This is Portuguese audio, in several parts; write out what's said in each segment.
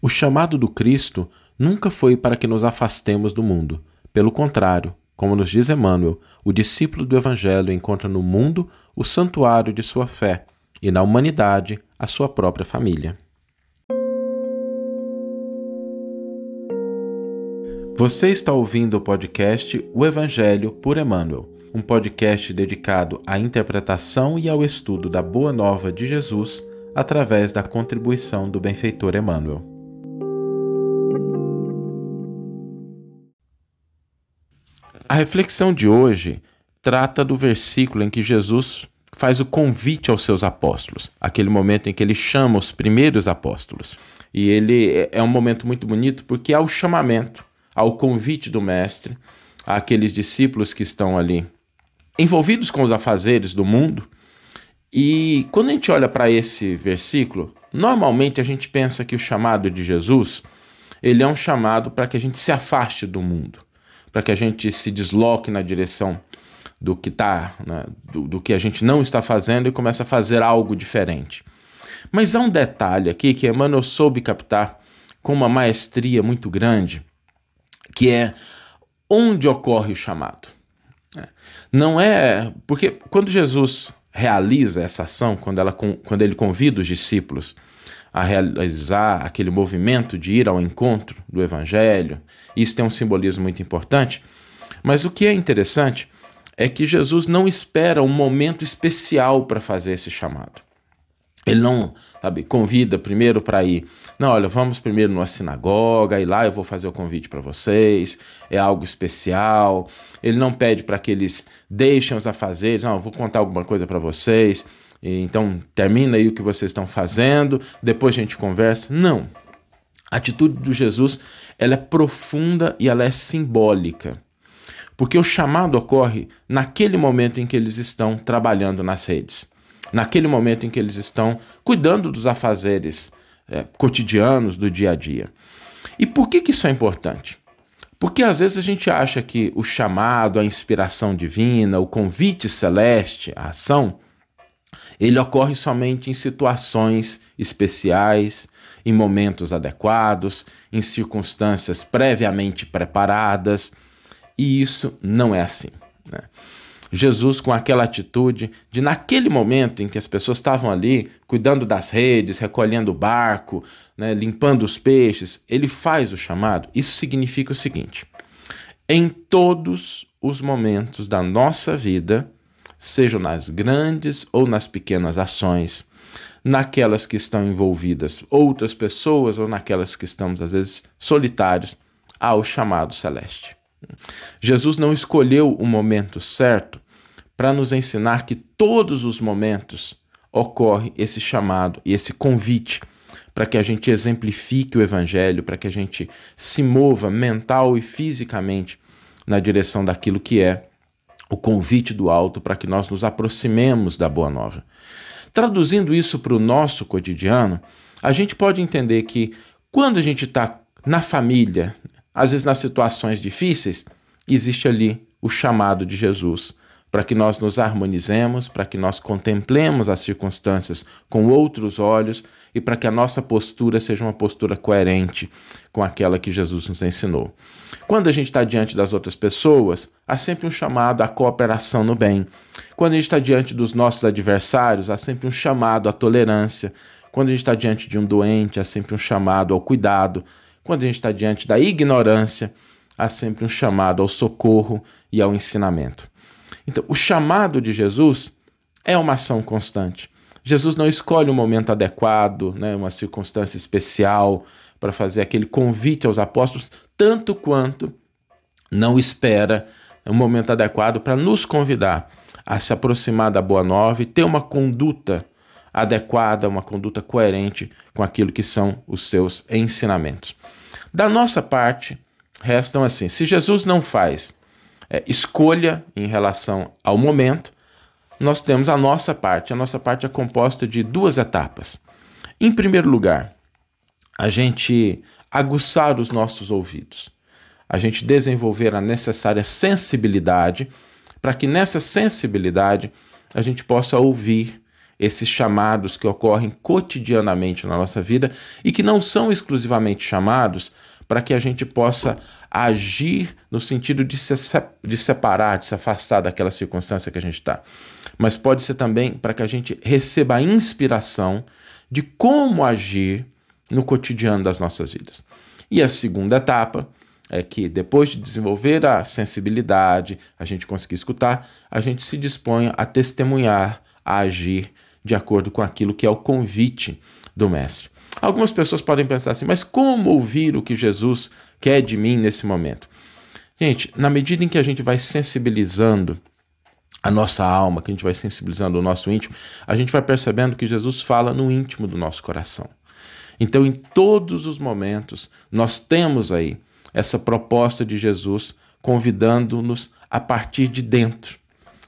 O chamado do Cristo nunca foi para que nos afastemos do mundo. Pelo contrário, como nos diz Emmanuel, o discípulo do Evangelho encontra no mundo o santuário de sua fé e na humanidade a sua própria família. Você está ouvindo o podcast O Evangelho por Emmanuel, um podcast dedicado à interpretação e ao estudo da Boa Nova de Jesus através da contribuição do benfeitor Emmanuel. A reflexão de hoje trata do versículo em que Jesus faz o convite aos seus apóstolos, aquele momento em que ele chama os primeiros apóstolos. E ele é, é um momento muito bonito porque há o chamamento, ao convite do mestre, àqueles discípulos que estão ali envolvidos com os afazeres do mundo. E quando a gente olha para esse versículo, normalmente a gente pensa que o chamado de Jesus, ele é um chamado para que a gente se afaste do mundo para que a gente se desloque na direção do que tá, né, do, do que a gente não está fazendo e comece a fazer algo diferente. Mas há um detalhe aqui que Emmanuel soube captar com uma maestria muito grande, que é onde ocorre o chamado. É, não é. Porque quando Jesus realiza essa ação, quando, ela, quando ele convida os discípulos a realizar aquele movimento de ir ao encontro do Evangelho. Isso tem um simbolismo muito importante. Mas o que é interessante é que Jesus não espera um momento especial para fazer esse chamado. Ele não, sabe, convida primeiro para ir. Não, olha, vamos primeiro numa sinagoga e lá eu vou fazer o convite para vocês. É algo especial. Ele não pede para que eles deixem os afazeres. Não, eu vou contar alguma coisa para vocês. Então, termina aí o que vocês estão fazendo, depois a gente conversa. Não. A atitude do Jesus, ela é profunda e ela é simbólica. Porque o chamado ocorre naquele momento em que eles estão trabalhando nas redes. Naquele momento em que eles estão cuidando dos afazeres é, cotidianos do dia a dia. E por que, que isso é importante? Porque às vezes a gente acha que o chamado, a inspiração divina, o convite celeste, a ação, ele ocorre somente em situações especiais, em momentos adequados, em circunstâncias previamente preparadas, e isso não é assim. Né? Jesus, com aquela atitude de, naquele momento em que as pessoas estavam ali cuidando das redes, recolhendo o barco, né, limpando os peixes, ele faz o chamado. Isso significa o seguinte: em todos os momentos da nossa vida, sejam nas grandes ou nas pequenas ações, naquelas que estão envolvidas outras pessoas ou naquelas que estamos, às vezes, solitários, ao chamado celeste. Jesus não escolheu o momento certo para nos ensinar que todos os momentos ocorre esse chamado e esse convite para que a gente exemplifique o evangelho, para que a gente se mova mental e fisicamente na direção daquilo que é o convite do alto para que nós nos aproximemos da Boa Nova. Traduzindo isso para o nosso cotidiano, a gente pode entender que quando a gente está na família, às vezes nas situações difíceis, existe ali o chamado de Jesus para que nós nos harmonizemos, para que nós contemplemos as circunstâncias com outros olhos e para que a nossa postura seja uma postura coerente com aquela que Jesus nos ensinou. Quando a gente está diante das outras pessoas, há sempre um chamado à cooperação no bem. Quando a gente está diante dos nossos adversários, há sempre um chamado à tolerância. Quando a gente está diante de um doente, há sempre um chamado ao cuidado. Quando a gente está diante da ignorância, há sempre um chamado ao socorro e ao ensinamento. Então, o chamado de Jesus é uma ação constante. Jesus não escolhe um momento adequado, né, uma circunstância especial para fazer aquele convite aos apóstolos, tanto quanto não espera um momento adequado para nos convidar a se aproximar da Boa Nova e ter uma conduta adequada, uma conduta coerente com aquilo que são os seus ensinamentos. Da nossa parte, restam assim: se Jesus não faz é, escolha em relação ao momento, nós temos a nossa parte. A nossa parte é composta de duas etapas. Em primeiro lugar, a gente aguçar os nossos ouvidos, a gente desenvolver a necessária sensibilidade para que nessa sensibilidade a gente possa ouvir esses chamados que ocorrem cotidianamente na nossa vida e que não são exclusivamente chamados para que a gente possa agir no sentido de se, de separar, de se afastar daquela circunstância que a gente está. Mas pode ser também para que a gente receba a inspiração de como agir no cotidiano das nossas vidas. E a segunda etapa é que depois de desenvolver a sensibilidade, a gente conseguir escutar, a gente se dispõe a testemunhar, a agir de acordo com aquilo que é o convite do mestre. Algumas pessoas podem pensar assim, mas como ouvir o que Jesus quer de mim nesse momento? Gente, na medida em que a gente vai sensibilizando a nossa alma, que a gente vai sensibilizando o nosso íntimo, a gente vai percebendo que Jesus fala no íntimo do nosso coração. Então, em todos os momentos, nós temos aí essa proposta de Jesus convidando-nos a partir de dentro,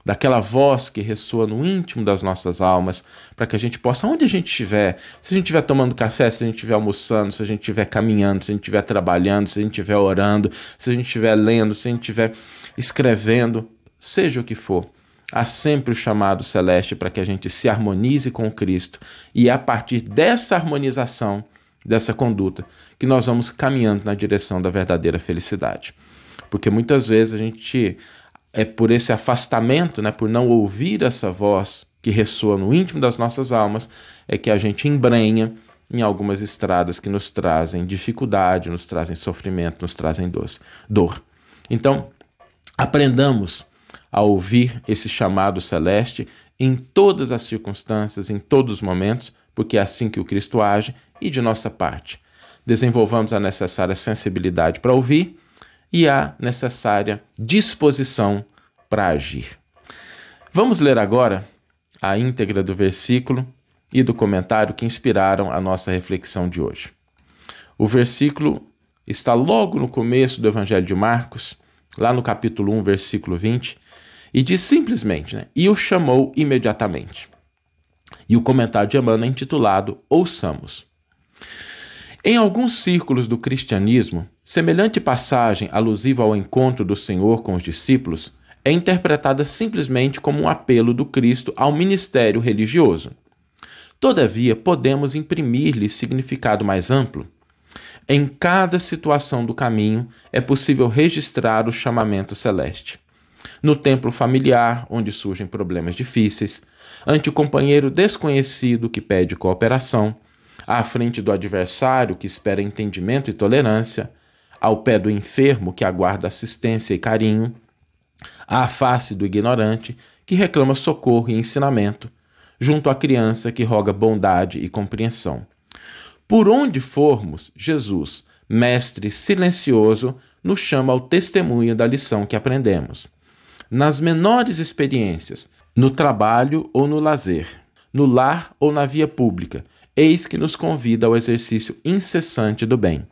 daquela voz que ressoa no íntimo das nossas almas, para que a gente possa, onde a gente estiver, se a gente estiver tomando café, se a gente estiver almoçando, se a gente estiver caminhando, se a gente estiver trabalhando, se a gente estiver orando, se a gente estiver lendo, se a gente estiver escrevendo, seja o que for, há sempre o chamado celeste para que a gente se harmonize com Cristo e é a partir dessa harmonização, dessa conduta, que nós vamos caminhando na direção da verdadeira felicidade. Porque muitas vezes a gente é por esse afastamento, né, por não ouvir essa voz que ressoa no íntimo das nossas almas, é que a gente embrenha em algumas estradas que nos trazem dificuldade, nos trazem sofrimento, nos trazem dor. Então, aprendamos a ouvir esse chamado celeste em todas as circunstâncias, em todos os momentos, porque é assim que o Cristo age, e de nossa parte. Desenvolvamos a necessária sensibilidade para ouvir e a necessária disposição para agir. Vamos ler agora a íntegra do versículo e do comentário que inspiraram a nossa reflexão de hoje. O versículo está logo no começo do Evangelho de Marcos, lá no capítulo 1, versículo 20, e diz simplesmente, né? E o chamou imediatamente. E o comentário de Emmanuel é intitulado Ouçamos. Em alguns círculos do cristianismo, semelhante passagem alusiva ao encontro do Senhor com os discípulos é interpretada simplesmente como um apelo do Cristo ao ministério religioso. Todavia, podemos imprimir-lhe significado mais amplo. Em cada situação do caminho é possível registrar o chamamento celeste. No templo familiar, onde surgem problemas difíceis, ante o companheiro desconhecido que pede cooperação, à frente do adversário que espera entendimento e tolerância, ao pé do enfermo que aguarda assistência e carinho, à face do ignorante que reclama socorro e ensinamento, junto à criança que roga bondade e compreensão. Por onde formos, Jesus, mestre silencioso, nos chama ao testemunho da lição que aprendemos. Nas menores experiências, no trabalho ou no lazer, no lar ou na via pública, eis que nos convida ao exercício incessante do bem.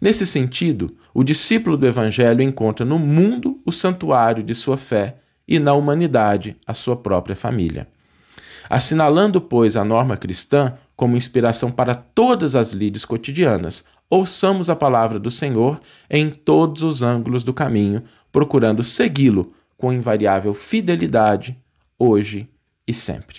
Nesse sentido, o discípulo do Evangelho encontra no mundo o santuário de sua fé e na humanidade a sua própria família. Assinalando, pois, a norma cristã como inspiração para todas as lides cotidianas, ouçamos a palavra do Senhor em todos os ângulos do caminho, procurando segui-lo com invariável fidelidade, hoje e sempre.